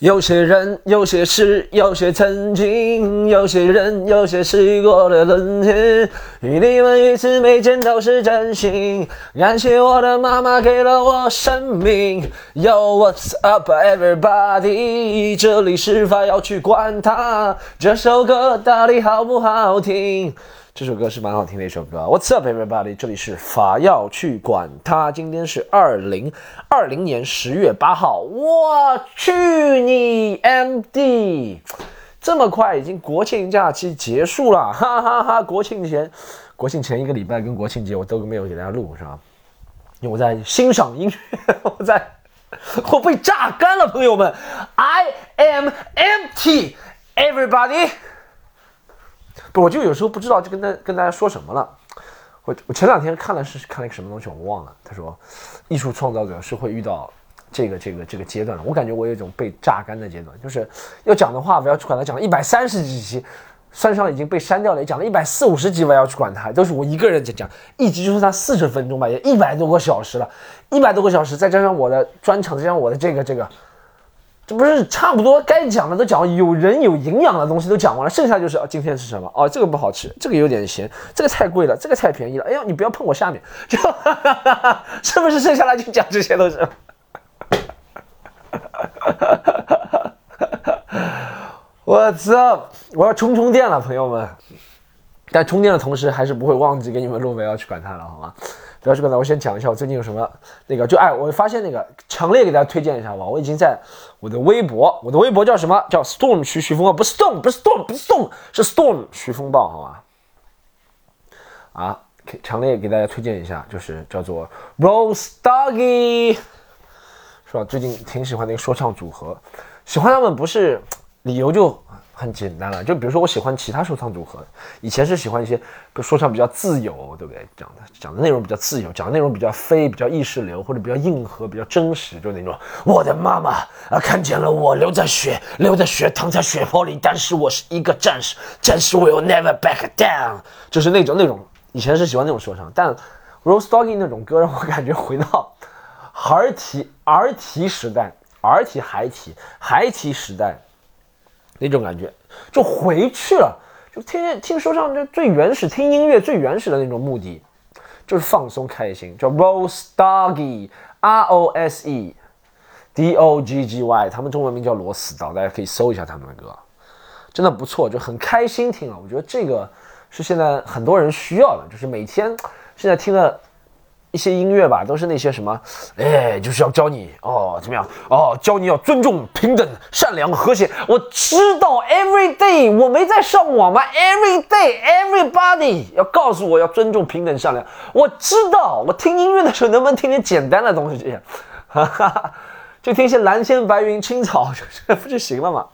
有些人，有些事，有些曾经，有些人，有些事过了轮天。与你们一次没见都是真心。感谢我的妈妈给了我生命。Yo what's up everybody？这里是法要去管它。这首歌到底好不好听？这首歌是蛮好听的一首歌。What's up, everybody？这里是法要去管它。今天是二零二零年十月八号。我去你 MD！这么快，已经国庆假期结束了，哈哈哈！国庆前，国庆前一个礼拜跟国庆节我都没有给大家录，是吧？因为我在欣赏音乐，我在，我被榨干了，朋友们。I am empty, everybody. 不，我就有时候不知道就跟大跟大家说什么了。我我前两天看了是看了一个什么东西，我忘了。他说，艺术创造者是会遇到这个这个这个阶段的。我感觉我有一种被榨干的阶段，就是要讲的话，我要去管他讲了一百三十几集，算上已经被删掉了，讲了一百四五十集，我要去管他，都是我一个人在讲，一集就是他四十分钟吧，也一百多个小时了，一百多个小时，再加上我的专场，再加上我的这个这个。这不是差不多该讲的都讲，有人有营养的东西都讲完了，剩下就是今天吃什么？哦，这个不好吃，这个有点咸，这个太贵了，这个太便宜了。哎呀，你不要碰我下面，就是不是剩下来就讲这些都是？我操！我要充充电了，朋友们。但充电的同时，还是不会忘记给你们录，要去管它了，好吗？不要去管它。我先讲一下我最近有什么那个，就哎，我发现那个，强烈给大家推荐一下吧。我已经在我的微博，我的微博叫什么？叫 Storm 徐徐风暴，不是 Storm，不是 Storm，不是 Storm，是 Storm 徐风暴，好吧？啊，强烈给大家推荐一下，就是叫做 Rose Doggy，是吧？最近挺喜欢那个说唱组合，喜欢他们不是理由就。很简单了，就比如说我喜欢其他说唱组合，以前是喜欢一些，说唱比较自由，对不对？讲的讲的内容比较自由，讲的内容比较飞，比较意识流，或者比较硬核，比较真实，就那种。我的妈妈啊，看见了我流着血，流着血躺在血泊里，但是我是一个战士，战士 will never back down，就是那种那种。以前是喜欢那种说唱，但 Rose Doggy 那种歌让我感觉回到儿提儿提时代，儿提孩提孩提时代。那种感觉就回去了，就听见听说唱就最原始，听音乐最原始的那种目的，就是放松开心。叫 Rose Doggy，R O S E D O G G Y，他们中文名叫螺丝刀，大家可以搜一下他们的歌，真的不错，就很开心听啊。我觉得这个是现在很多人需要的，就是每天现在听了。一些音乐吧，都是那些什么，哎，就是要教你哦，怎么样哦，教你要尊重、平等、善良、和谐。我知道，every day，我没在上网吗？every day，everybody 要告诉我要尊重、平等、善良。我知道，我听音乐的时候能不能听点简单的东西？哈哈，就听一些蓝天白云、青草，这不就行了吗？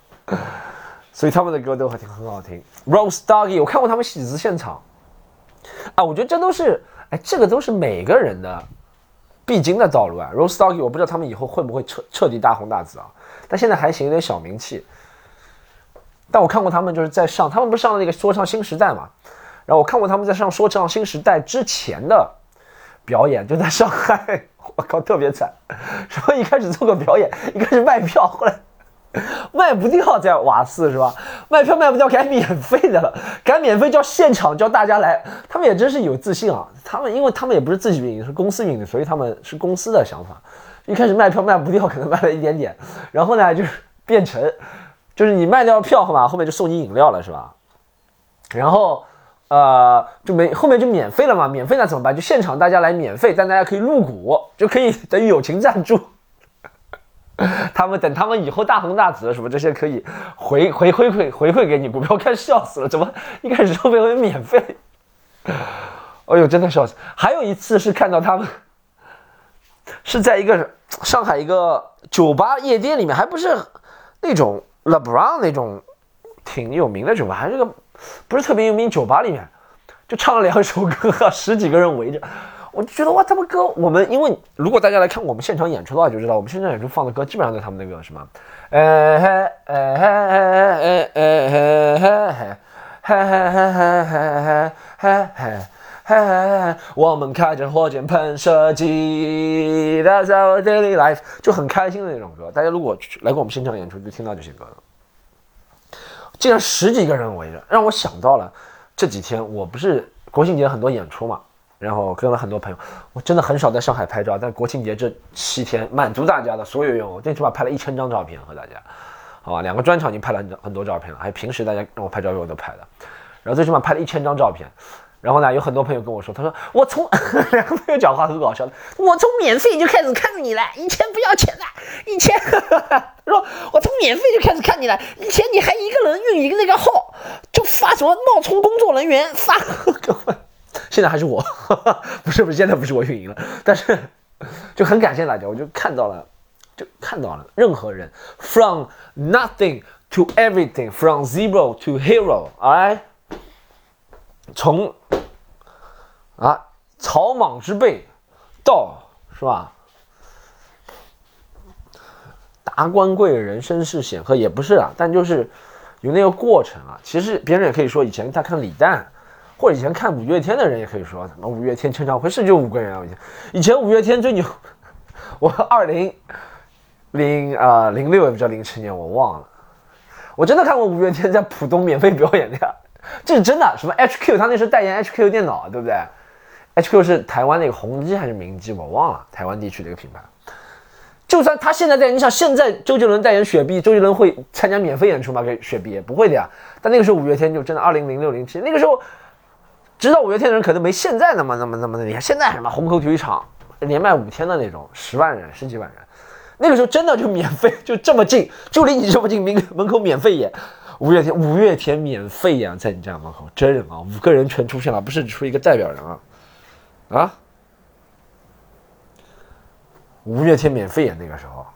所以他们的歌都还挺很好听。Rose Doggy，我看过他们喜子现场，啊，我觉得这都是。哎，这个都是每个人的必经的道路啊。Rose Doggy，我不知道他们以后会不会彻彻底大红大紫啊？但现在还行，有点小名气。但我看过他们就是在上，他们不是上了那个说唱新时代嘛？然后我看过他们在上说唱新时代之前的表演，就在上海，我靠，特别惨。什么一开始做个表演，一开始卖票，后来。卖不掉在瓦寺是吧？卖票卖不掉，改免费的了，改免费叫现场叫大家来，他们也真是有自信啊！他们因为他们也不是自己运营，是公司运营，所以他们是公司的想法。一开始卖票卖不掉，可能卖了一点点，然后呢就是变成，就是你卖掉票号码，后面就送你饮料了是吧？然后呃就没后面就免费了嘛，免费那怎么办？就现场大家来免费，但大家可以入股，就可以等于友情赞助。他们等他们以后大红大紫什么这些可以回 回回馈回馈给你股票，看笑死了！怎么一开始收费会免费？哎呦，真的笑死！还有一次是看到他们是在一个上海一个酒吧夜店里面，还不是那种 LeBron 那种挺有名的酒吧，还是个不是特别有名酒吧里面，就唱了两首歌，十几个人围着。我就觉得哇，他们歌我们，因为如果大家来看我们现场演出的话，就知道我们现场演出放的歌基本上都是他们那个什么，哎嘿哎嘿嘿嘿嘿嘿嘿嘿嘿嘿嘿嘿嘿嘿嘿嘿，我们开着火箭喷射机，That's our daily life，就很开心的那种歌。大家如果来过我们现场演出，就听到这些歌了。竟然十几个人围着，让我想到了这几天我不是国庆节很多演出嘛，然后跟了很多朋友，我真的很少在上海拍照，但国庆节这七天满足大家的所有愿望，最起码拍了一千张照片和大家，好吧，两个专场已经拍了很很多照片了，还有平时大家让我拍照片我都拍的，然后最起码拍了一千张照片。然后呢，有很多朋友跟我说，他说我从两个朋友讲话很搞笑的，我从免费就开始看着你了，以前不要钱的，以前他说我从免费就开始看你了，以前你还一个人运营那个号，就发什么冒充工作人员发，现在还是我，不是不是，现在不是我运营了，但是 就很感谢大家，我就看到了，就看到了任何人，from nothing to everything，from zero to hero，alright。从啊草莽之辈到是吧？达官贵人身世显赫也不是啊，但就是有那个过程啊。其实别人也可以说，以前他看李诞，或者以前看五月天的人也可以说，什么五月天签唱会是就五个人啊。以前以前五月天最牛，我二零零啊零六也不知道零七年我忘了，我真的看过五月天在浦东免费表演的呀。这是真的，什么 HQ？他那时候代言 HQ 电脑，对不对？HQ 是台湾那个宏基还是明基？我忘了，台湾地区的一个品牌。就算他现在在，你想现在周杰伦代言雪碧，周杰伦会参加免费演出吗？给雪碧不会的呀。但那个时候五月天就真的，二零零六零七那个时候，知道五月天的人可能没现在那么那么那么的厉害。现在什么虹口体育场连卖五天的那种，十万人十几万人，那个时候真的就免费，就这么近，就离你这么近，门门口免费演。五月天，五月天免费演，在你家门口，真人啊，五个人全出现了，不是只出一个代表人啊，啊，五月天免费演那个时候，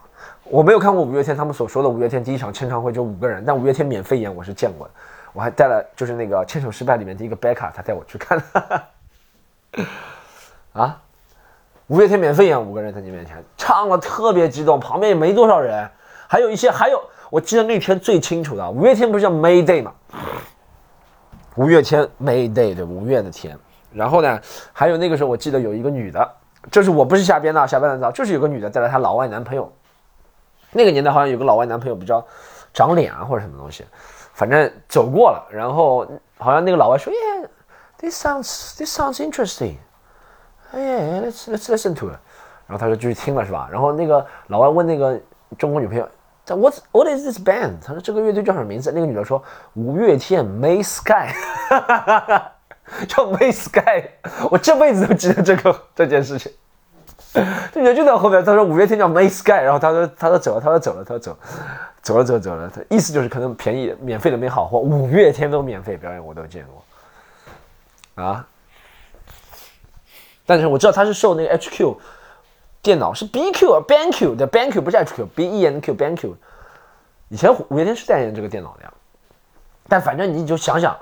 我没有看过五月天他们所说的五月天第一场签唱会就五个人，但五月天免费演我是见过的，我还带了就是那个牵手失败里面的一个贝卡，他带我去看，啊，五月天免费演五个人在你面前唱了特别激动，旁边也没多少人，还有一些还有。我记得那天最清楚的，五月天不是叫 May Day 吗？五月天 May Day 对，五月的天。然后呢，还有那个时候我记得有一个女的，就是我不是瞎编的，瞎编的造，就是有个女的带来她老外男朋友。那个年代好像有个老外男朋友比较长脸啊，或者什么东西，反正走过了。然后好像那个老外说：“Yeah，this sounds this sounds interesting. 哎呀 let's let's listen to it。”然后他就继续听了是吧？然后那个老外问那个中国女朋友。What What is this band？他说这个乐队叫什么名字？那个女的说五月天 May Sky，叫 May Sky。我这辈子都记得这个这件事情。这女的就在后面，他说五月天叫 May Sky，然后他说他说走了，他说走了，他说走，走了走走了。他意思就是可能便宜免费的没好货，五月天都免费表演我都见过啊。但是我知道他是受那个 HQ。电脑是 BQ BenQ 的 BenQ 不是 HQ，B E N Q BenQ。以前五月天是代言这个电脑的呀，但反正你就想想，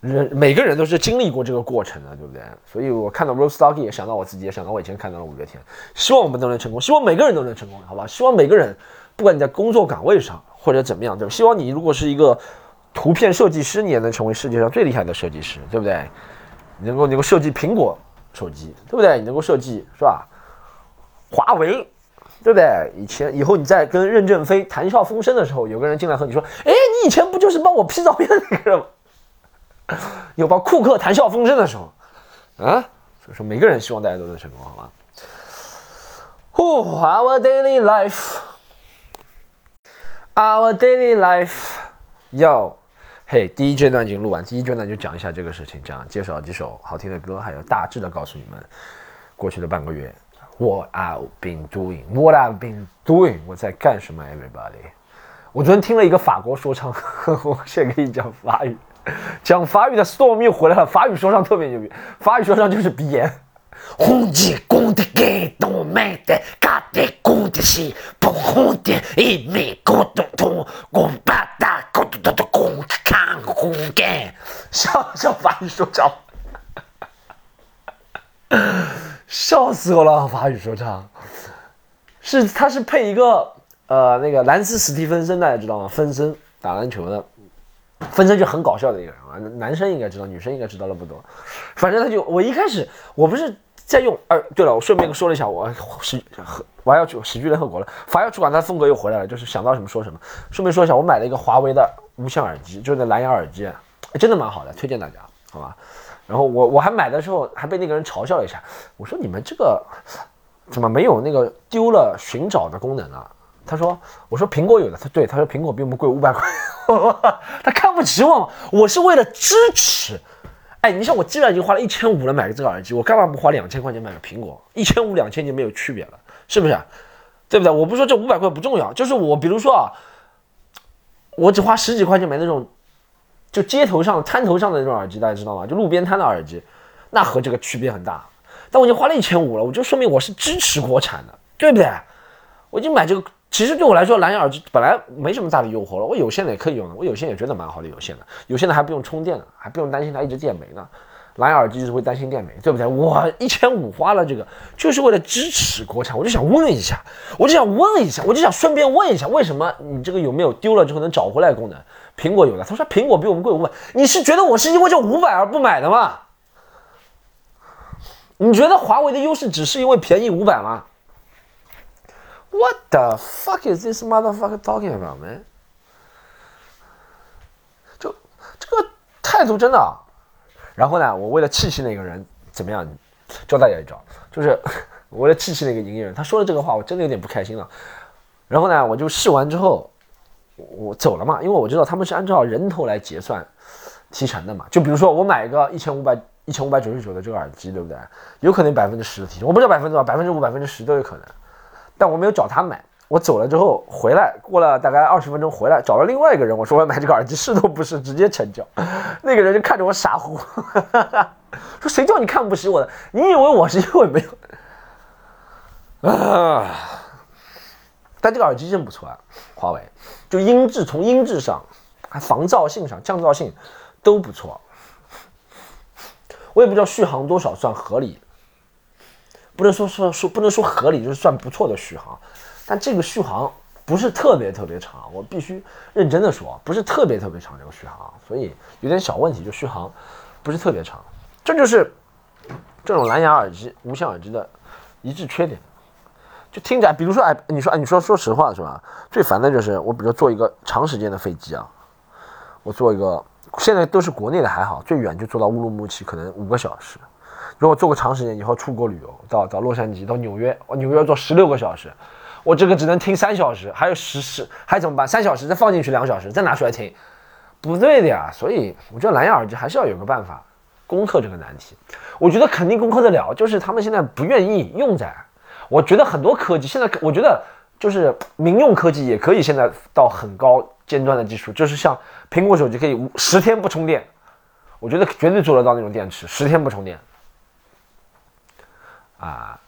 人每个人都是经历过这个过程的，对不对？所以我看到 Rose Doggy 也想到我自己，也想到我以前看到了五月天。希望我们都能成功，希望每个人都能成功，好吧？希望每个人，不管你在工作岗位上或者怎么样，对吧？希望你如果是一个图片设计师，你也能成为世界上最厉害的设计师，对不对？你能够能够设计苹果手机，对不对？你能够设计，是吧？华为，对不对？以前以后你在跟任正非谈笑风生的时候，有个人进来和你说：“哎，你以前不就是帮我 P 照片那个人吗？”有帮库克谈笑风生的时候，啊，所以说每个人希望大家都能成功，好吗？Our daily life, our daily life, yo，嘿，第一阶段已经录完，第一阶段就讲一下这个事情，讲介绍几首好听的歌，还有大致的告诉你们过去的半个月。What I've been doing, what I've been doing，我在干什么？Everybody，我昨天听了一个法国说唱，我现在给你讲法语，讲法语的 Storm 又回来了。法语说唱特别牛逼，法语说唱就是鼻炎。红的公的给动脉的，嘎的公的是不红的，一米公咚咚，公巴达公咚咚咚看红干，像像法语说唱。笑死我了！法语说唱，是他是配一个呃那个兰斯史蒂芬森，大家知道吗？分身打篮球的，分身就很搞笑的一个人啊，男生应该知道，女生应该知道了不多。反正他就我一开始我不是在用，呃，对了，我顺便说了一下，我喜和我要去喜剧联合国了，法要去管他风格又回来了，就是想到什么说什么。顺便说一下，我买了一个华为的无线耳机，就是那蓝牙耳机，真的蛮好的，推荐大家，好吧？然后我我还买的时候还被那个人嘲笑了一下，我说你们这个怎么没有那个丢了寻找的功能啊？他说，我说苹果有的，他对他说苹果比我们贵五百块，他看不起我，我是为了支持。哎，你像我既然已经花了一千五了买个这个耳机，我干嘛不花两千块钱买个苹果？一千五两千就没有区别了，是不是？对不对？我不说这五百块不重要，就是我比如说啊，我只花十几块钱买那种。就街头上摊头上的那种耳机，大家知道吗？就路边摊的耳机，那和这个区别很大。但我已经花了一千五了，我就说明我是支持国产的，对不对？我已经买这个，其实对我来说，蓝牙耳机本来没什么大的诱惑了。我有线的也可以用的，我有线也觉得蛮好的，有线的，有线的还不用充电呢，还不用担心它一直电没呢。蓝牙耳机就是会担心电没，对不对？我一千五花了这个，就是为了支持国产。我就想问一下，我就想问一下，我就想顺便问一下，为什么你这个有没有丢了之后能找回来功能？苹果有的，他说苹果比我们贵五百，你是觉得我是因为这五百而不买的吗？你觉得华为的优势只是因为便宜五百吗？What the fuck is this motherfucker talking about, man？就这个态度真的。然后呢，我为了气气那个人怎么样，教大家一招，就是 为了气气那个营业员，他说了这个话，我真的有点不开心了。然后呢，我就试完之后。我走了嘛，因为我知道他们是按照人头来结算提成的嘛。就比如说我买一个一千五百一千五百九十九的这个耳机，对不对？有可能百分之十的提成，我不知道百分之多少，百分之五、百分之十都有可能。但我没有找他买，我走了之后回来，过了大概二十分钟回来，找了另外一个人，我说我要买这个耳机，试都不是，直接成交。那个人就看着我傻乎乎，说谁叫你看不起我的？你以为我是因为没有？啊！但这个耳机真不错啊，华为。就音质，从音质上，还防噪性上，降噪性都不错。我也不知道续航多少算合理，不能说说说不能说合理，就是算不错的续航。但这个续航不是特别特别长，我必须认真的说，不是特别特别长这个续航，所以有点小问题，就续航不是特别长。这就是这种蓝牙耳机、无线耳机的一致缺点。就听起来，比如说，哎，你说，哎，你说，说实话是吧？最烦的就是我，比如说坐一个长时间的飞机啊，我坐一个，现在都是国内的还好，最远就坐到乌鲁木齐，可能五个小时。如果坐个长时间以后出国旅游，到到洛杉矶，到纽约，我纽约要坐十六个小时，我这个只能听三小时，还有十十，还怎么办？三小时再放进去两个小时，再拿出来听，不对的呀。所以我觉得蓝牙耳机还是要有个办法攻克这个难题。我觉得肯定攻克得了，就是他们现在不愿意用在。我觉得很多科技现在，我觉得就是民用科技也可以现在到很高尖端的技术，就是像苹果手机可以十天不充电，我觉得绝对做得到那种电池十天不充电，啊，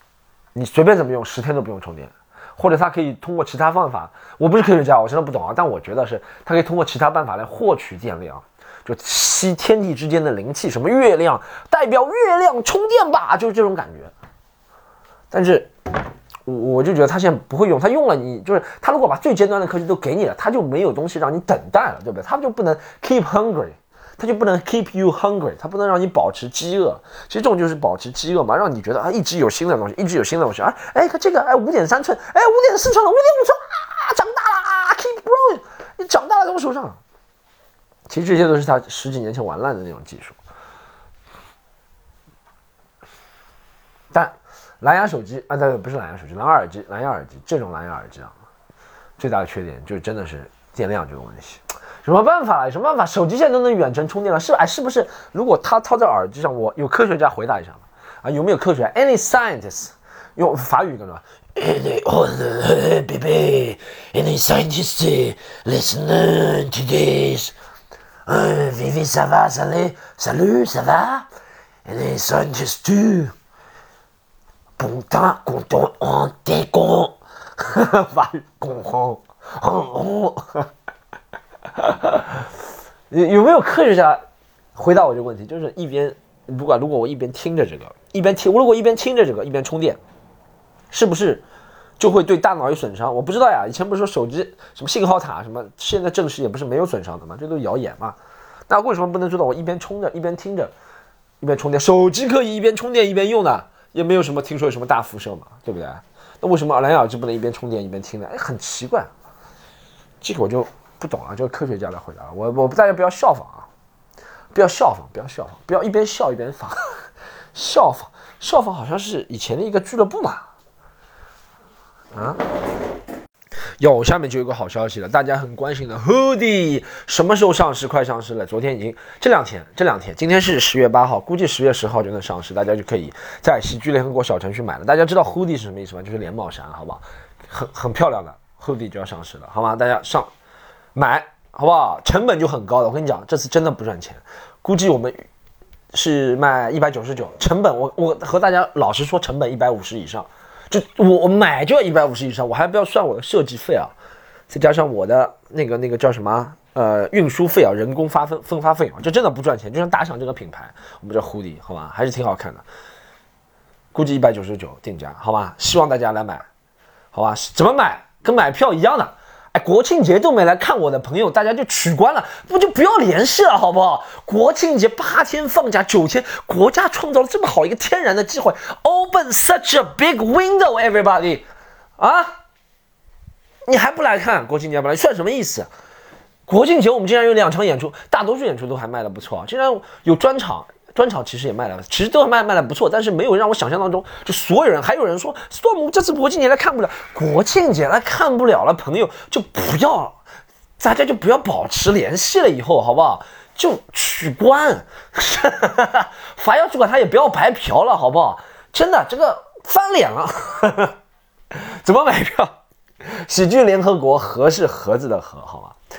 你随便怎么用十天都不用充电，或者它可以通过其他方法，我不是科学家，我真的不懂啊，但我觉得是它可以通过其他办法来获取电量，就吸天地之间的灵气，什么月亮代表月亮充电吧，就是这种感觉，但是。我我就觉得他现在不会用，他用了你就是他如果把最尖端的科技都给你了，他就没有东西让你等待了，对不对？他们就不能 keep hungry，它就不能 keep you hungry，它不能让你保持饥饿。其实这种就是保持饥饿嘛，让你觉得啊一直有新的东西，一直有新的东西啊。哎，看这个，哎五点三寸，哎五点四寸了，五点五寸啊，长大了啊，keep growing，你长大了在我手上。其实这些都是他十几年前玩烂的那种技术，但。蓝牙手机啊，对，不是蓝牙手机，蓝牙耳机，蓝牙耳机这种蓝牙耳机啊，最大的缺点就真的是电量这个问题。什么办法？什么办法？手机现在都能远程充电了，是哎，是不是？如果它套在耳机上，我有科学家回答一下吗？啊，有没有科学？Any scientists？用法语跟着。Any other baby? Any scientists listen to this? Uh, Vivi, ça va? Salut, salut, ça va? Any scientists too? 公大公大安地公，法语公公，哦哦，有有没有科学家回答我这个问题？就是一边不管，如果我一边听着这个，一边听，我如果一边听着这个，一边充电，是不是就会对大脑有损伤。我不知道呀，以前不是说手机什么信号塔什么，现在证实也不是没有损伤的嘛，这都是谣言嘛。那为什么不能做到我一边充着一边听着，一边充电？手机可以一边充电一边用的，也没有什么听说有什么大辐射嘛，对不对？那为什么蓝牙耳机不能一边充电一边听呢？哎，很奇怪，这个我就不懂啊，这个科学家来回答了。我我大家不要效仿啊，不要效仿，不要效仿，不要一边笑一边仿，效仿效仿好像是以前的一个俱乐部嘛。啊，有下面就有个好消息了，大家很关心的 Hoodie 什么时候上市？快上市了，昨天已经，这两天这两天，今天是十月八号，估计十月十号就能上市，大家就可以在喜剧联合国小程序买了。大家知道 Hoodie 是什么意思吗？就是连帽衫，好不好？很很漂亮的 Hoodie 就要上市了，好吗？大家上买，好不好？成本就很高的，我跟你讲，这次真的不赚钱，估计我们是卖一百九十九，成本我我和大家老实说，成本一百五十以上。就我我买就要一百五十以上，我还不要算我的设计费啊，再加上我的那个那个叫什么呃运输费啊，人工发分分发费啊，这真的不赚钱。就像打赏这个品牌，我们叫狐狸，好吧，还是挺好看的，估计一百九十九定价，好吧，希望大家来买，好吧，怎么买？跟买票一样的。哎，国庆节都没来看我的朋友，大家就取关了，不就不要联系了，好不好？国庆节八天放假九天，国家创造了这么好一个天然的机会，open such a big window，everybody，啊，你还不来看国庆节不来，算什么意思？国庆节我们竟然有两场演出，大多数演出都还卖的不错，竟然有专场。专场其实也卖了，其实都卖卖的不错，但是没有让我想象当中，就所有人，还有人说 Storm 这次国庆节来看不了，国庆节来看不了了，朋友就不要，大家就不要保持联系了，以后好不好？就取关，罚要主管他也不要白嫖了，好不好？真的这个翻脸了，怎么买票？喜剧联合国和是盒子的和，好吗？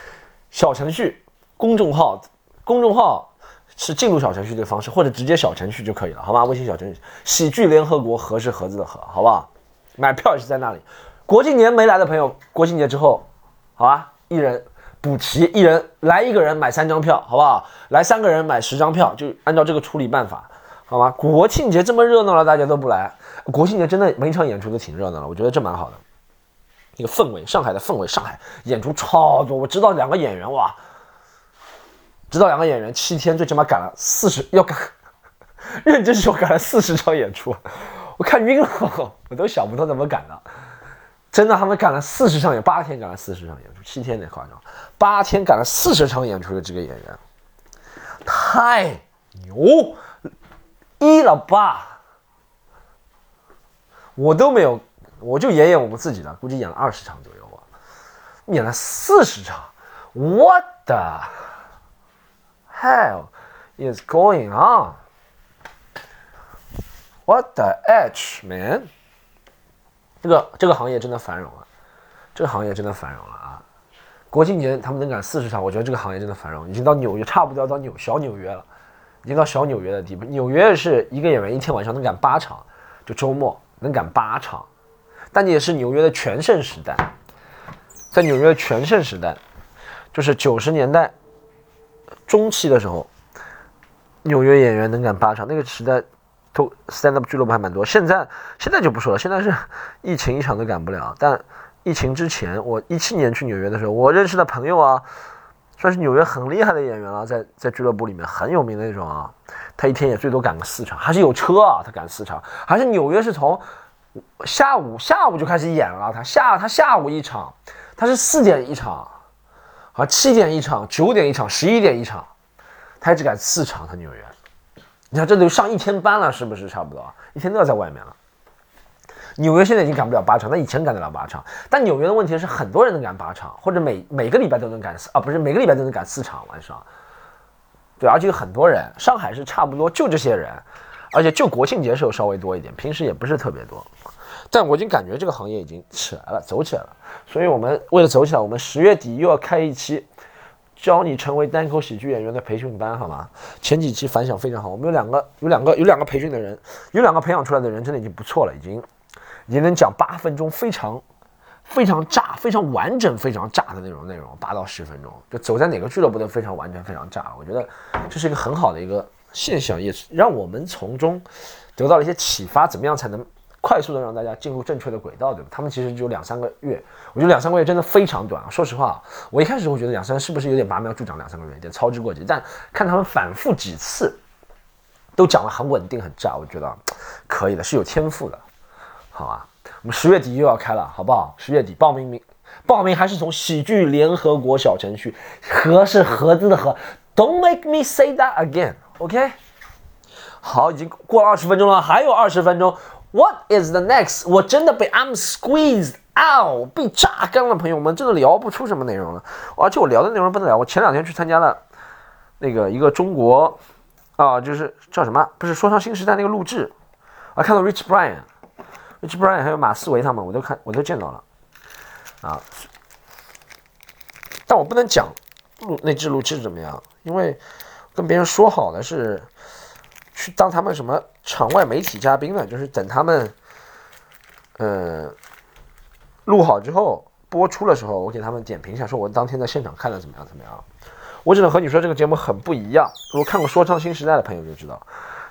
小程序、公众号、公众号。是进入小程序的方式，或者直接小程序就可以了，好吗？微信小程序，喜剧联合国盒是盒子的盒，好不好？买票也是在那里。国庆节没来的朋友，国庆节之后，好吧，一人补齐，一人来一个人买三张票，好不好？来三个人买十张票，就按照这个处理办法，好吗？国庆节这么热闹了，大家都不来。国庆节真的每场演出都挺热闹的，我觉得这蛮好的，一个氛围，上海的氛围，上海演出超多，我知道两个演员哇。知道两个演员七天最起码赶了四十，要赶，认真说赶了四十场演出，我看晕了，我都想不通怎么赶的。真的，他们赶了四十场演，八天赶了四十场演出，七天得夸张，八天赶了四十场演出的这个演员，太牛一了吧？我都没有，我就演演我们自己的，估计演了二十场左右吧，演了四十场，我的。Hell is going on? What the h man？这个这个行业真的繁荣了，这个行业真的繁荣了啊！国庆节他们能赶四十场，我觉得这个行业真的繁荣，已经到纽约，差不多要到纽小纽约了，已经到小纽约的地步。纽约是一个演员一天晚上能赶八场，就周末能赶八场，但也是纽约的全盛时代，在纽约全盛时代，就是九十年代。中期的时候，纽约演员能赶八场，那个时代都 stand up 俱乐部还蛮多。现在现在就不说了，现在是 疫情一场都赶不了。但疫情之前，我一七年去纽约的时候，我认识的朋友啊，算是纽约很厉害的演员了，在在俱乐部里面很有名的那种啊。他一天也最多赶个四场，还是有车啊，他赶四场。还是纽约是从下午下午就开始演了，他下他下午一场，他是四点一场。好，七点一场，九点一场，十一点一场，他只赶四场。他纽约，你看这都上一天班了，是不是差不多？一天都要在外面了。纽约现在已经赶不了八场，那以前赶得了八场。但纽约的问题是，很多人能赶八场，或者每每个礼拜都能赶四啊，不是每个礼拜都能赶四场晚上。对，而且有很多人。上海是差不多就这些人，而且就国庆节时候稍微多一点，平时也不是特别多。但我已经感觉这个行业已经起来了，走起来了。所以，我们为了走起来，我们十月底又要开一期教你成为单口喜剧演员的培训班，好吗？前几期反响非常好，我们有两个、有两个、有两个培训的人，有两个培养出来的人，真的已经不错了，已经也能讲八分钟，非常非常炸、非常完整、非常炸的那种内容，八到十分钟，就走在哪个俱乐部都非常完整、非常炸。我觉得这是一个很好的一个现象，也让我们从中得到了一些启发，怎么样才能。快速的让大家进入正确的轨道，对吧？他们其实只有两三个月，我觉得两三个月真的非常短啊。说实话，我一开始会觉得两三是不是有点拔苗助长，两三个月有点操之过急。但看他们反复几次，都讲了很稳定很炸，我觉得可以的，是有天赋的，好啊？我们十月底又要开了，好不好？十月底报名名报名还是从喜剧联合国小程序，和是盒子的和，Don't make me say that again，OK？好，已经过了二十分钟了，还有二十分钟。What is the next？我真的被 I'm squeezed out，被榨干了，朋友们，真的聊不出什么内容了。而且我聊的内容不能聊。我前两天去参加了那个一个中国啊，就是叫什么？不是说唱新时代那个录制啊，看到 Rich Brian，Rich Brian 还有马思唯他们，我都看，我都见到了啊。但我不能讲录那支录制怎么样，因为跟别人说好的是。去当他们什么场外媒体嘉宾呢？就是等他们，嗯，录好之后播出的时候，我给他们点评一下，说我当天在现场看的怎么样怎么样。我只能和你说，这个节目很不一样。如果看过《说唱新时代》的朋友就知道，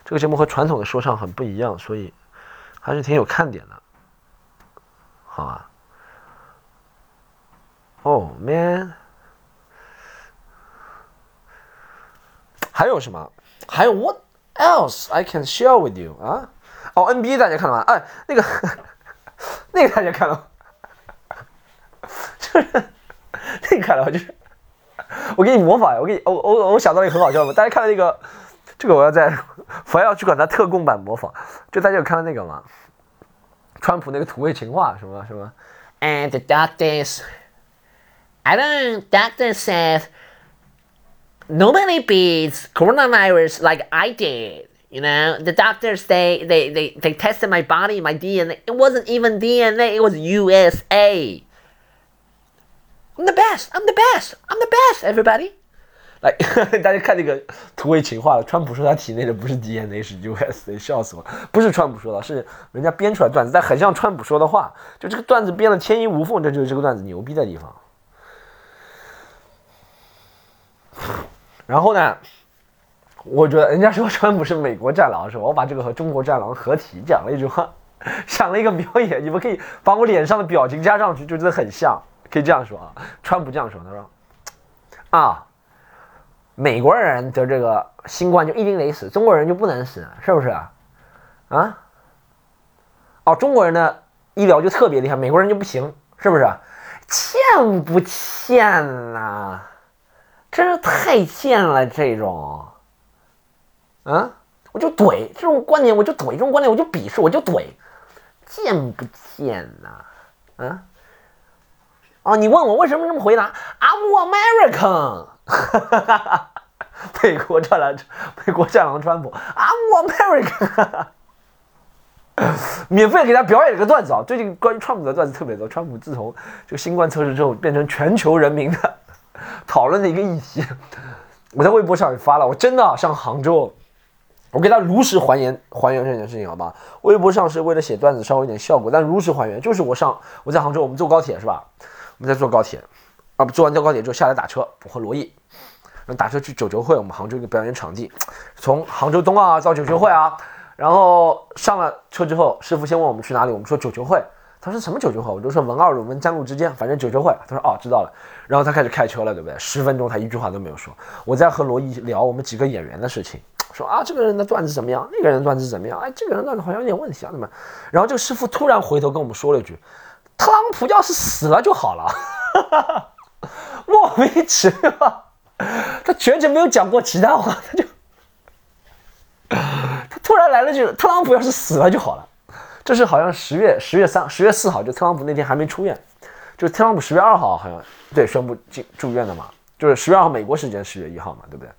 这个节目和传统的说唱很不一样，所以还是挺有看点的，好吧？Oh man，还有什么？还有我。Else I can share with you 啊，哦，NBA 大家看了吗？哎，那个，那个大家看了？就是那个看了？就是我给你模仿呀，我给你，我我我想到一个很好笑的，大家看了那个，这个我要在，我要去管它特供版模仿，就大家有看到那个吗？川普那个土味情话什么什么？And the doctors，I don't doctor said。nobody beats coronavirus like I did. You know, the doctors they they they, they tested my body, my DNA. It wasn't even DNA, it was USA. I'm the best. I'm the best. I'm the best. Everybody. 来，大家看那个土味情话了。川普说他体内的不是 DNA，是 USA，笑死我！不是川普说的，是人家编出来段子，但很像川普说的话。就这个段子编的天衣无缝，这就是这个段子牛逼的地方。 然后呢，我觉得人家说川普是美国战狼，是吧？我把这个和中国战狼合体讲了一句话，想了一个表演，你们可以把我脸上的表情加上去，就真的很像。可以这样说啊，川普这样说，他说：“啊，美国人得这个新冠就一定得死，中国人就不能死，是不是啊？啊？哦，中国人的医疗就特别厉害，美国人就不行，是不是？欠不欠呐？”真是太贱了，这种，啊，我就怼这种观点，我就怼这种观点，我就鄙视，我就怼，贱不贱呐？啊？哦，你问我为什么这么回答？I'm American，美国战狼，美国战狼川普，I'm American，免费给他表演了个段子啊！最近关于川普的段子特别多，川普自从这个新冠测试之后，变成全球人民的。讨论的一个议题，我在微博上也发了。我真的上杭州，我给他如实还原还原这件事情，好吧？微博上是为了写段子，稍微有点效果，但如实还原就是我上我在杭州，我们坐高铁是吧？我们在坐高铁，啊，坐完坐高铁之后下来打车，我和罗毅，然后打车去九球会，我们杭州一个表演场地，从杭州东啊到九球会啊，然后上了车之后，师傅先问我们去哪里，我们说九球会。他说什么九九会？我就说文二路文三路之间，反正九九会。他说哦，知道了。然后他开始开车了，对不对？十分钟他一句话都没有说。我在和罗毅聊我们几个演员的事情，说啊，这个人的段子怎么样？那个人段子怎么样？哎，这个人段子好像有点问题啊，怎么？然后这个师傅突然回头跟我们说了一句：“特朗普要是死了就好了。”莫名其妙，他全程没有讲过其他话，他就他突然来了句：“特朗普要是死了就好了。”这是好像十月十月三十月四号，就特朗普那天还没出院，就特朗普十月二号好像对宣布进住院的嘛，就是十月二号美国时间十月一号嘛，对不对？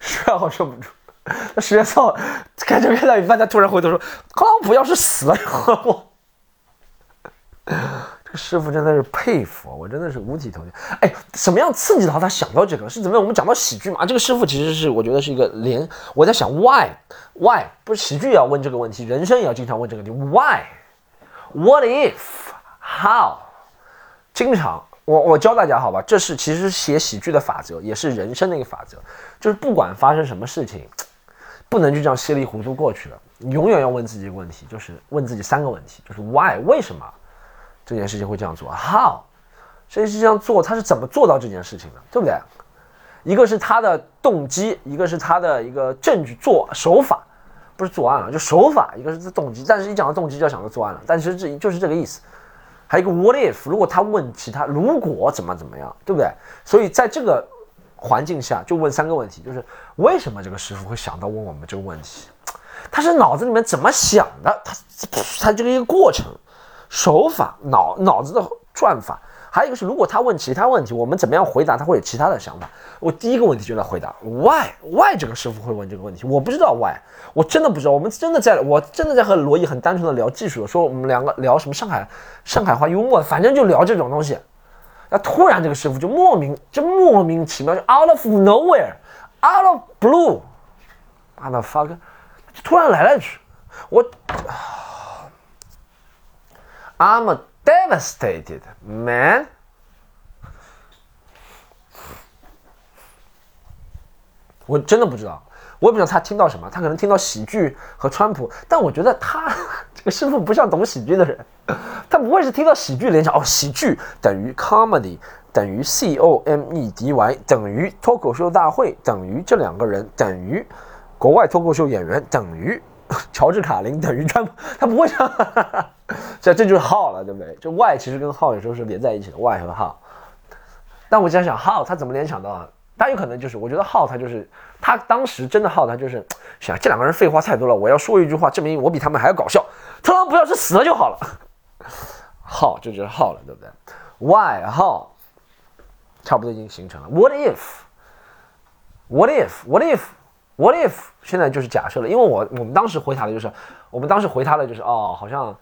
十月二号说不住，那十月四号开车开到一半，他突然回头说：“特朗普要是死了，以后。”这师傅真的是佩服，我真的是五体投地。哎，什么样刺激到他想到这个？是怎么样？我们讲到喜剧嘛，这个师傅其实是我觉得是一个连。我在想，why，why 不是喜剧也要问这个问题，人生也要经常问这个问题，why，what if，how，经常我我教大家好吧，这是其实写喜剧的法则，也是人生的一个法则，就是不管发生什么事情，不能就这样稀里糊涂过去了。你永远要问自己一个问题，就是问自己三个问题，就是 why 为什么这件事情会这样做？how 这件事情这样做，他是怎么做到这件事情的，对不对？一个是他的动机，一个是他的一个证据做手法，不是作案了，就手法，一个是动机。但是一讲到动机，就要想到作案了。但其实这就是这个意思。还有一个 what if，如果他问其他，如果怎么怎么样，对不对？所以在这个环境下，就问三个问题，就是为什么这个师傅会想到问我们这个问题？他是脑子里面怎么想的？他他这个一个过程、手法、脑脑子的转法。还有一个是，如果他问其他问题，我们怎么样回答？他会有其他的想法。我第一个问题就在回答 why why 这个师傅会问这个问题，我不知道 why，我真的不知道。我们真的在，我真的在和罗毅很单纯的聊技术，说我们两个聊什么上海上海话幽默，反正就聊这种东西。那突然这个师傅就莫名就莫名其妙就 out of nowhere out of blue，what the fuck，就突然来了一句，我，I'm a devastated man。我真的不知道，我也不知道他听到什么，他可能听到喜剧和川普，但我觉得他 这个师傅不像懂喜剧的人，他不会是听到喜剧联想哦，喜剧等于 comedy 等于 c o m e d y 等于脱口秀大会等于这两个人等于国外脱口秀演员等于 乔治卡林等于川普，他不会这样，这这就是 how 了，对不对？就 why 其实跟 how 有时候是连在一起的，why 和 how，但我想想 how 他怎么联想到啊？他有可能就是，我觉得 how 他就是他当时真的 how 他就是想这两个人废话太多了，我要说一句话证明我比他们还要搞笑。特朗普要是死了就好了。，how 这就是 how 了，对不对？Why how 差不多已经形成了。What if？What if？What if？What if 现在就是假设了，因为我我们当时回答的就是，我们当时回答的就是哦，好像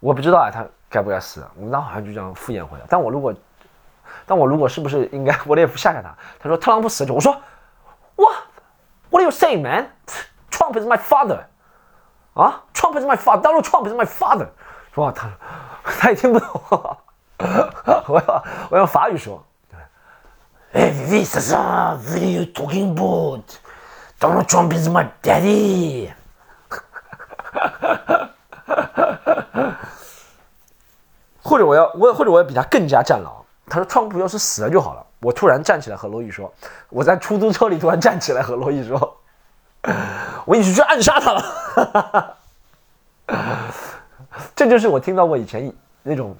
我不知道啊，他该不该死？我们当时好像就这样敷衍回答。但我如果但我如果是不是应该我也不吓吓他？他说特朗普死了，我说，What？What do you say, man? Trump is my father. 啊，Trump is my father. Donald Trump is my father. 说他他也听不懂，我要我用法语说。This is what you talking about? Donald Trump is my daddy. 或者我要我或者我要比他更加战狼。他说：“川普要是死了就好了。”我突然站起来和罗毅说：“我在出租车里突然站起来和罗毅说，我一起去暗杀他了。”这就是我听到过以前那种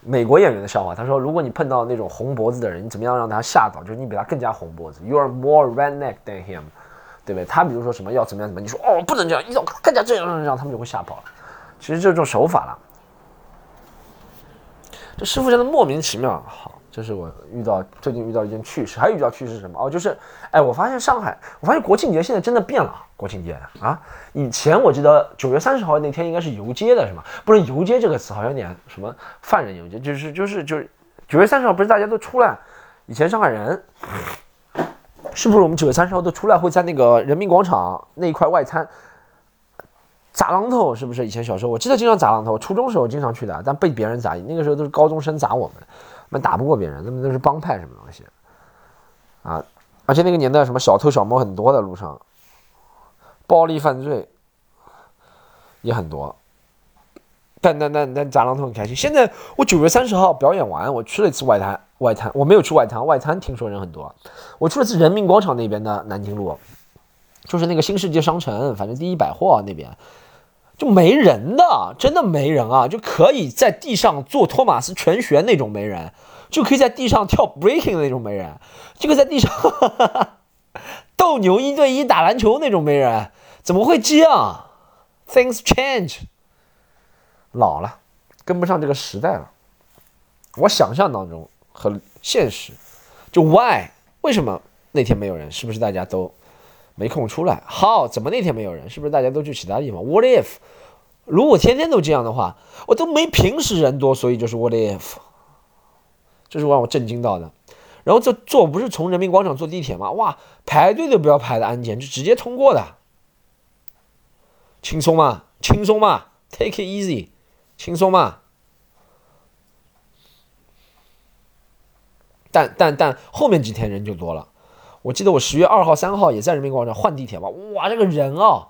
美国演员的笑话。他说：“如果你碰到那种红脖子的人，你怎么样让他吓到？就是你比他更加红脖子。You are more redneck than him，对不对？他比如说什么要怎么样怎么，你说哦不能这样，要更加这样这样，他们就会吓跑了。其实就这种手法了。”这师傅真的莫名其妙。好，这是我遇到最近遇到一件趣事，还有遇到趣事是什么？哦，就是，哎，我发现上海，我发现国庆节现在真的变了。国庆节啊，以前我记得九月三十号那天应该是游街的，是吗？不是游街这个词好像有点什么犯人游街，就是就是就是九月三十号不是大家都出来？以前上海人是不是我们九月三十号都出来会在那个人民广场那一块外滩？砸榔头是不是？以前小时候我记得经常砸榔头，初中时候经常去的，但被别人砸。那个时候都是高中生砸我们，们打不过别人，那们都是帮派什么东西啊！而且那个年代什么小偷小摸很多的路上，暴力犯罪也很多。但但但但砸榔头很开心。现在我九月三十号表演完，我去了一次外滩，外滩我没有去外滩，外滩听说人很多。我去了次人民广场那边的南京路，就是那个新世界商城，反正第一百货那边。就没人的，真的没人啊！就可以在地上做托马斯全旋那种没人，就可以在地上跳 breaking 的那种没人，就可以在地上 斗牛一对一打篮球那种没人，怎么会这样？Things change，老了，跟不上这个时代了。我想象当中和现实，就 why 为什么那天没有人？是不是大家都？没空出来，How？怎么那天没有人？是不是大家都去其他地方？What if？如果天天都这样的话，我都没平时人多，所以就是 What if？这是让我震惊到的。然后这坐不是从人民广场坐地铁吗？哇，排队都不要排的安检，就直接通过的，轻松嘛，轻松嘛，Take it easy，轻松嘛。但但但后面几天人就多了。我记得我十月二号、三号也在人民广场换地铁吧，哇，这个人啊，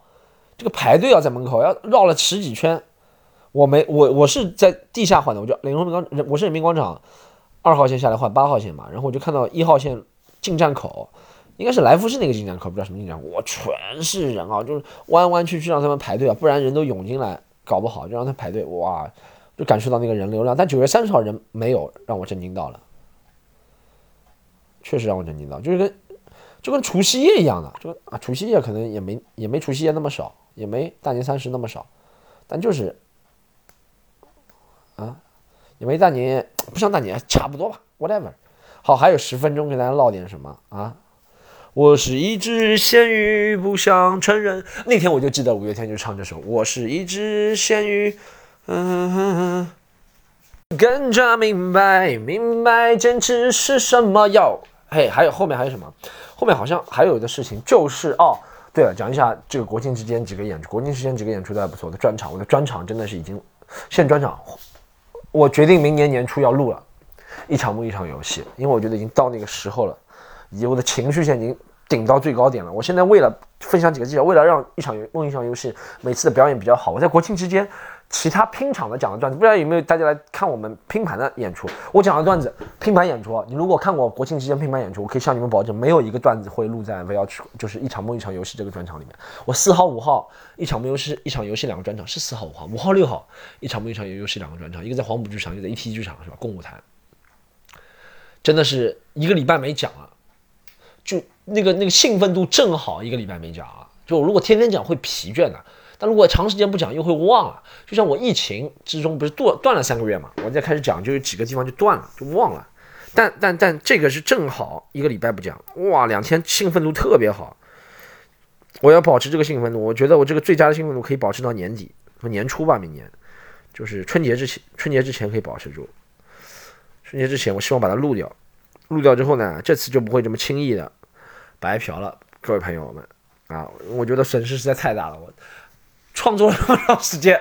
这个排队要在门口要绕了十几圈。我没我我是在地下换的，我就人民广我是人民广场二号线下来换八号线嘛，然后我就看到一号线进站口，应该是来福士那个进站口，不知道什么进站，我全是人啊，就是弯弯曲曲让他们排队啊，不然人都涌进来，搞不好就让他排队，哇，就感受到那个人流量。但九月三十号人没有让我震惊到了，确实让我震惊到，就是跟就跟除夕夜一样的，就啊除夕夜可能也没也没除夕夜那么少，也没大年三十那么少，但就是。啊，也没大年，不像大年，差不多吧，whatever。好，还有十分钟，给大家唠点什么啊？我是一只咸鱼，不想承认。那天我就记得五月天就唱这首《我是一只咸鱼》，嗯，更加明白，明白坚持是什么。要嘿，还有后面还有什么？后面好像还有的事情就是哦，对了，讲一下这个国庆之间几个演出，国庆之间几个演出都还不错的专场，我的专场真的是已经现专场。我决定明年年初要录了，一场梦一场游戏，因为我觉得已经到那个时候了，以及我的情绪线已经顶到最高点了。我现在为了分享几个技巧，为了让一场梦一场游戏每次的表演比较好，我在国庆之间。其他拼场的讲的段子，不知道有没有大家来看我们拼盘的演出？我讲的段子拼盘演出，你如果看过国庆期间拼盘演出，我可以向你们保证，没有一个段子会录在 V 要去，就是一场梦一场游戏这个专场里面。我四号五号一场梦游戏一场游戏两个专场是四号五号五号六号一场梦一场游戏两个专场，一个在黄埔剧场，一个在 ET 剧场是吧？共舞台，真的是一个礼拜没讲了，就那个那个兴奋度正好一个礼拜没讲啊，就我如果天天讲会疲倦的。但如果长时间不讲，又会忘了。就像我疫情之中不是断断了三个月嘛，我再开始讲，就有几个地方就断了，就忘了。但但但这个是正好一个礼拜不讲，哇，两天兴奋度特别好。我要保持这个兴奋度，我觉得我这个最佳的兴奋度可以保持到年底和年初吧，明年就是春节之前，春节之前可以保持住。春节之前，我希望把它录掉，录掉之后呢，这次就不会这么轻易的白嫖了，各位朋友们啊，我觉得损失实在太大了，我。创作了多长时间？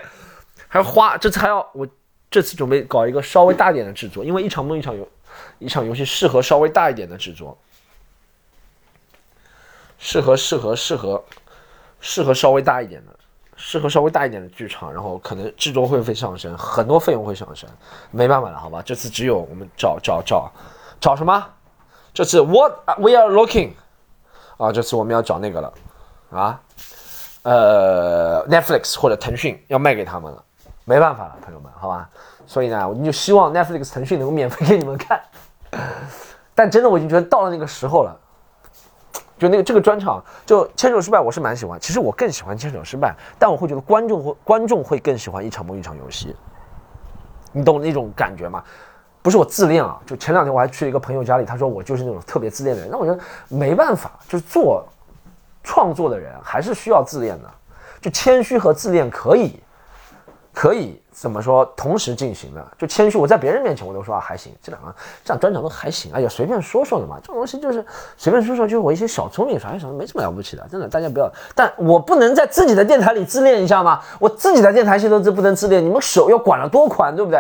还要花，这次还要我这次准备搞一个稍微大点的制作，因为一场梦一场游，一场游戏适合稍微大一点的制作，适合适合适合适合稍微大一点的，适合稍微大一点的剧场，然后可能制作会费上升，很多费用会上升，没办法了，好吧？这次只有我们找找找找什么？这次 What we are looking 啊，这次我们要找那个了啊。呃，Netflix 或者腾讯要卖给他们了，没办法了，朋友们，好吧。所以呢，我就希望 Netflix、腾讯能够免费给你们看。但真的，我已经觉得到了那个时候了。就那个这个专场，就牵手失败，我是蛮喜欢。其实我更喜欢牵手失败，但我会觉得观众会观众会更喜欢一场梦一场游戏。你懂那种感觉吗？不是我自恋啊，就前两天我还去了一个朋友家里，他说我就是那种特别自恋的人。那我觉得没办法，就是做。创作的人还是需要自恋的，就谦虚和自恋可以，可以怎么说同时进行的？就谦虚，我在别人面前我都说啊还行，这两个这样专场都还行，哎呀随便说说的嘛，这种东西就是随便说说，就是我一些小聪明耍一耍，没什么了不起的，真的，大家不要。但我不能在自己的电台里自恋一下吗？我自己的电台现在都不能自恋，你们手要管了多宽，对不对？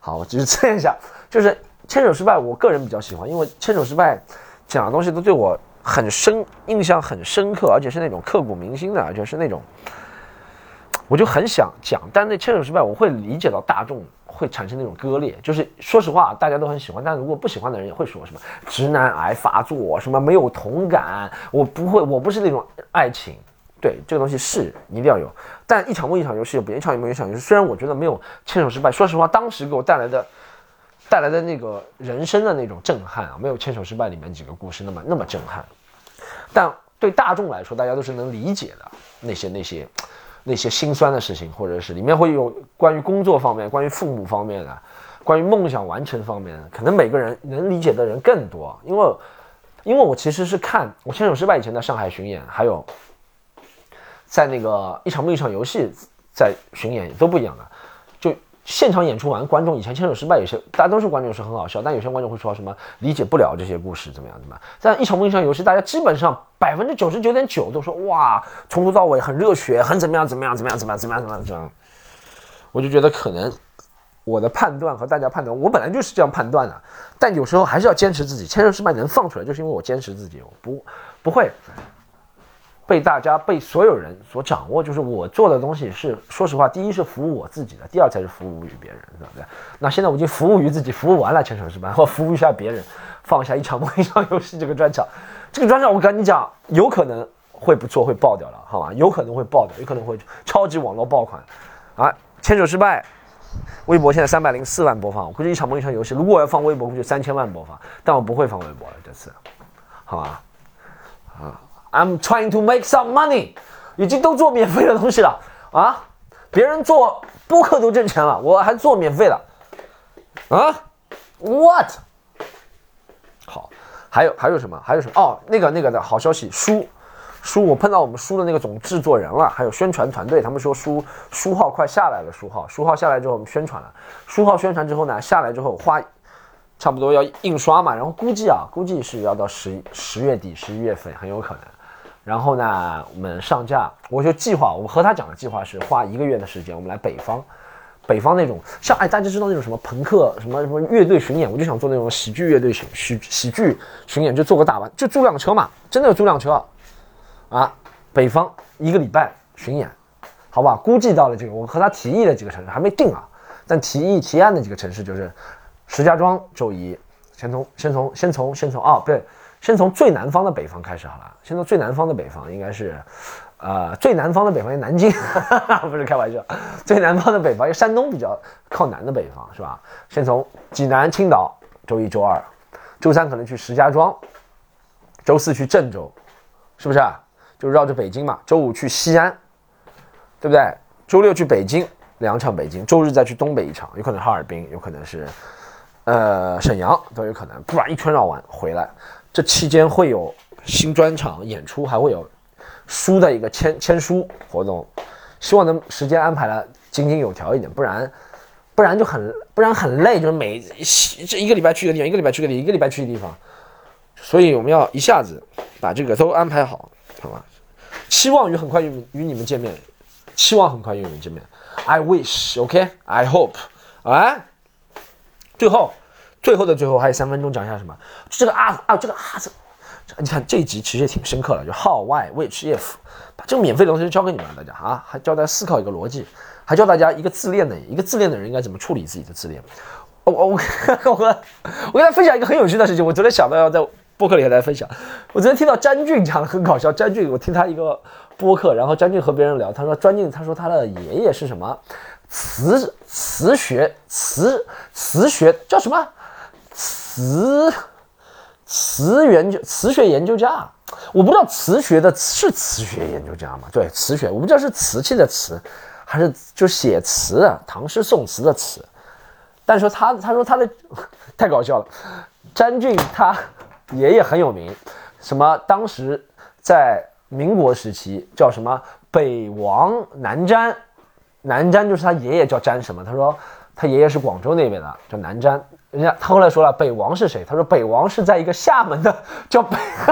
好，我只是自恋一下，就是牵手失败，我个人比较喜欢，因为牵手失败讲的东西都对我。很深，印象很深刻，而且是那种刻骨铭心的，而且是那种，我就很想讲，但那牵手失败，我会理解到大众会产生那种割裂，就是说实话，大家都很喜欢，但如果不喜欢的人也会说什么直男癌发作，什么没有同感，我不会，我不是那种爱情，对这个东西是一定要有，但一场梦一场游戏有别一场梦一场游戏，虽然我觉得没有牵手失败，说实话，当时给我带来的。带来的那个人生的那种震撼啊，没有牵手失败里面几个故事那么那么震撼。但对大众来说，大家都是能理解的那些那些那些心酸的事情，或者是里面会有关于工作方面、关于父母方面的、关于梦想完成方面的，可能每个人能理解的人更多。因为因为我其实是看我牵手失败以前在上海巡演，还有在那个一场梦一场游戏在巡演都不一样的。现场演出完，观众以前牵手失败，有些大多数观众是很好笑，但有些观众会说什么理解不了这些故事怎么样怎么样。但一场梦一场游戏，大家基本上百分之九十九点九都说哇，从头到尾很热血，很怎么样怎么样怎么样怎么样怎么样怎么样怎么样。我就觉得可能我的判断和大家判断，我本来就是这样判断的，但有时候还是要坚持自己。牵手失败能放出来，就是因为我坚持自己，我不不会被大家被所有人所掌握，就是我做的东西是，说实话，第一是服务我自己的，第二才是服务于别人，对不对？那现在我已经服务于自己，服务完了牵手是吧？我服务一下别人，放下一场梦一场游戏这个专场，这个专场我跟你讲，有可能会不错，会爆掉了，好吧？有可能会爆掉，有可能会超级网络爆款，啊，牵手失败，微博现在三百零四万播放，我估计一场梦一场游戏，如果我要放微博，估计三千万播放，但我不会放微博了，这次，好吧？啊。I'm trying to make some money，已经都做免费的东西了啊！别人做播客都挣钱了，我还做免费的啊？What？好，还有还有什么？还有什么？哦，那个那个的好消息，书书，我碰到我们书的那个总制作人了，还有宣传团队，他们说书书号快下来了，书号书号下来之后我们宣传了，书号宣传之后呢，下来之后花差不多要印刷嘛，然后估计啊，估计是要到十十月底十一月份，很有可能。然后呢，我们上架，我就计划，我和他讲的计划是花一个月的时间，我们来北方，北方那种像哎，大家知道那种什么朋克什么什么乐队巡演，我就想做那种喜剧乐队巡喜喜剧巡演，就坐个大巴，就租辆车嘛，真的租辆车，啊，北方一个礼拜巡演，好吧？估计到了这个，我和他提议的几个城市还没定啊，但提议提案的几个城市就是石家庄、周一，先从先从先从先从啊，对。先从最南方的北方开始好了。先从最南方的北方，应该是，呃，最南方的北方，南京，不是开玩笑。最南方的北方，因为山东比较靠南的北方，是吧？先从济南、青岛，周一、周二，周三可能去石家庄，周四去郑州，是不是？就绕着北京嘛。周五去西安，对不对？周六去北京，两场北京。周日再去东北一场，有可能哈尔滨，有可能是，呃，沈阳都有可能。不然一圈绕完回来。这期间会有新专场演出，还会有书的一个签签书活动，希望能时间安排的井井有条一点，不然不然就很不然很累，就是每这一个礼拜去一个地方，一个礼拜去个地，一个礼拜去一个地方，所以我们要一下子把这个都安排好，好吧？期望于很快与与你们见面，期望很快与你们见面，I wish，OK，I hope，啊，最后。最后的最后还有三分钟，讲一下什么？这个啊啊，这个啊，这你看这一集其实也挺深刻的，就 how why which if，把这个免费的东西交给你们了，大家啊，还教大家思考一个逻辑，还教大家一个自恋的一个自恋的人应该怎么处理自己的自恋。我我我我我跟大家分享一个很有趣的事情，我昨天想到要在播客里和大家分享。我昨天听到詹俊讲的很搞笑，詹俊我听他一个播客，然后詹俊和别人聊，他说詹俊他说他的爷爷是什么词词学词词学叫什么？磁磁研究磁学研究家，我不知道磁学的是磁学研究家吗？对，磁学我不知道是瓷器的瓷，还是就写词啊，唐诗宋词的词。但说他他说他的太搞笑了，詹俊他爷爷很有名，什么当时在民国时期叫什么北王南詹，南詹就是他爷爷叫詹什么？他说他爷爷是广州那边的，叫南詹。人家他后来说了，北王是谁？他说北王是在一个厦门的，叫北，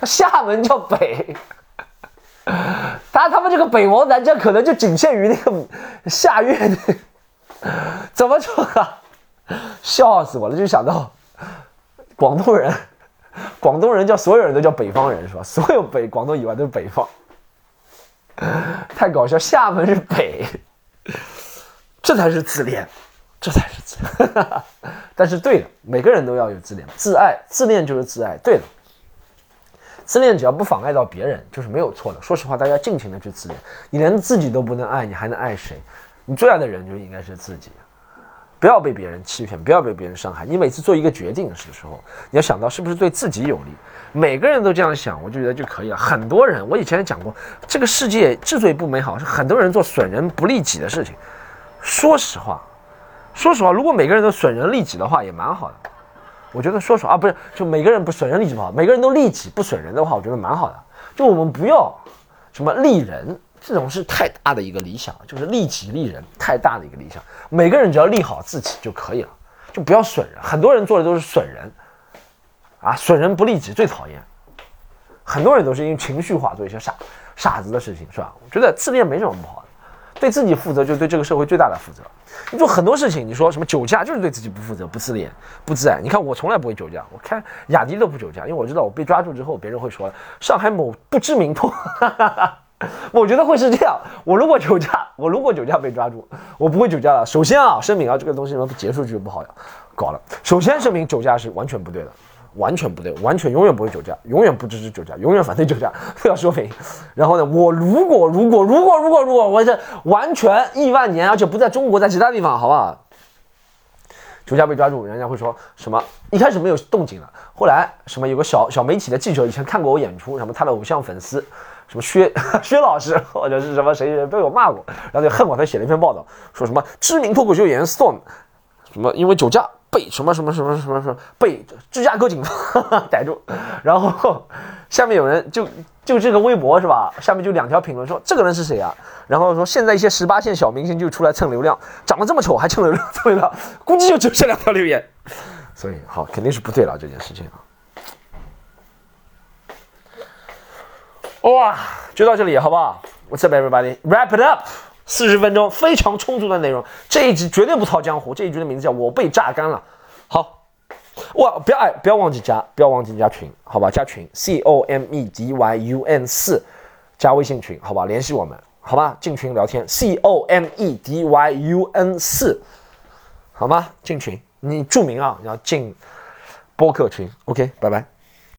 他厦门叫北，他他们这个北王南瞻可能就仅限于那个下月，怎么说啊？笑死我了！就想到广东人，广东人叫所有人都叫北方人是吧？所有北广东以外都是北方，太搞笑！厦门是北，这才是自恋。这才是自恋，但是对的，每个人都要有自恋，自爱，自恋就是自爱，对的。自恋只要不妨碍到别人，就是没有错的。说实话，大家尽情的去自恋，你连自己都不能爱，你还能爱谁？你最爱的人就应该是自己，不要被别人欺骗，不要被别人伤害。你每次做一个决定的时候，你要想到是不是对自己有利。每个人都这样想，我就觉得就可以了。很多人，我以前讲过，这个世界之所以不美好，是很多人做损人不利己的事情。说实话。说实话，如果每个人都损人利己的话，也蛮好的。我觉得，说实话，不是就每个人不损人利己不好，每个人都利己不损人的话，我觉得蛮好的。就我们不要什么利人，这种是太大的一个理想，就是利己利人太大的一个理想。每个人只要利好自己就可以了，就不要损人。很多人做的都是损人，啊，损人不利己最讨厌。很多人都是因为情绪化做一些傻傻子的事情，是吧？我觉得自恋没什么不好。对自己负责，就是对这个社会最大的负责。你做很多事情，你说什么酒驾，就是对自己不负责、不自恋、不自爱。你看我从来不会酒驾，我看雅迪都不酒驾，因为我知道我被抓住之后，别人会说上海某不知名托。我觉得会是这样。我如果酒驾，我如果酒驾被抓住，我不会酒驾了。首先啊，声明啊，这个东西什么结束就不好搞了。首先声明，酒驾是完全不对的。完全不对，完全永远不会酒驾，永远不支持酒驾，永远反对酒驾，要说明。然后呢，我如果如果如果如果如果我是完全亿万年，而且不在中国，在其他地方，好不好？酒驾被抓住，人家会说什么？一开始没有动静了，后来什么有个小小媒体的记者以前看过我演出，什么他的偶像粉丝，什么薛薛老师或者是什么谁谁被我骂过，然后就恨我，他写了一篇报道，说什么知名脱口秀演员 Storm，什么因为酒驾。被什么什么什么什么什么被芝加哥警方 逮住，然后下面有人就就这个微博是吧？下面就两条评论说这个人是谁啊？然后说现在一些十八线小明星就出来蹭流量，长得这么丑还蹭流量蹭流量，估计就只有这两条留言。所以好肯定是不对了这件事情啊。哇，就到这里好不好？What's up everybody? Wrap it up. 四十分钟非常充足的内容，这一集绝对不操江湖。这一集的名字叫我被榨干了。好，哇，不要哎，不要忘记加，不要忘记加群，好吧？加群 C O M E D Y U N 四，加微信群，好吧？联系我们，好吧？进群聊天 C O M E D Y U N 四，好吗？进群，你注明啊，你要进播客群。OK，拜拜。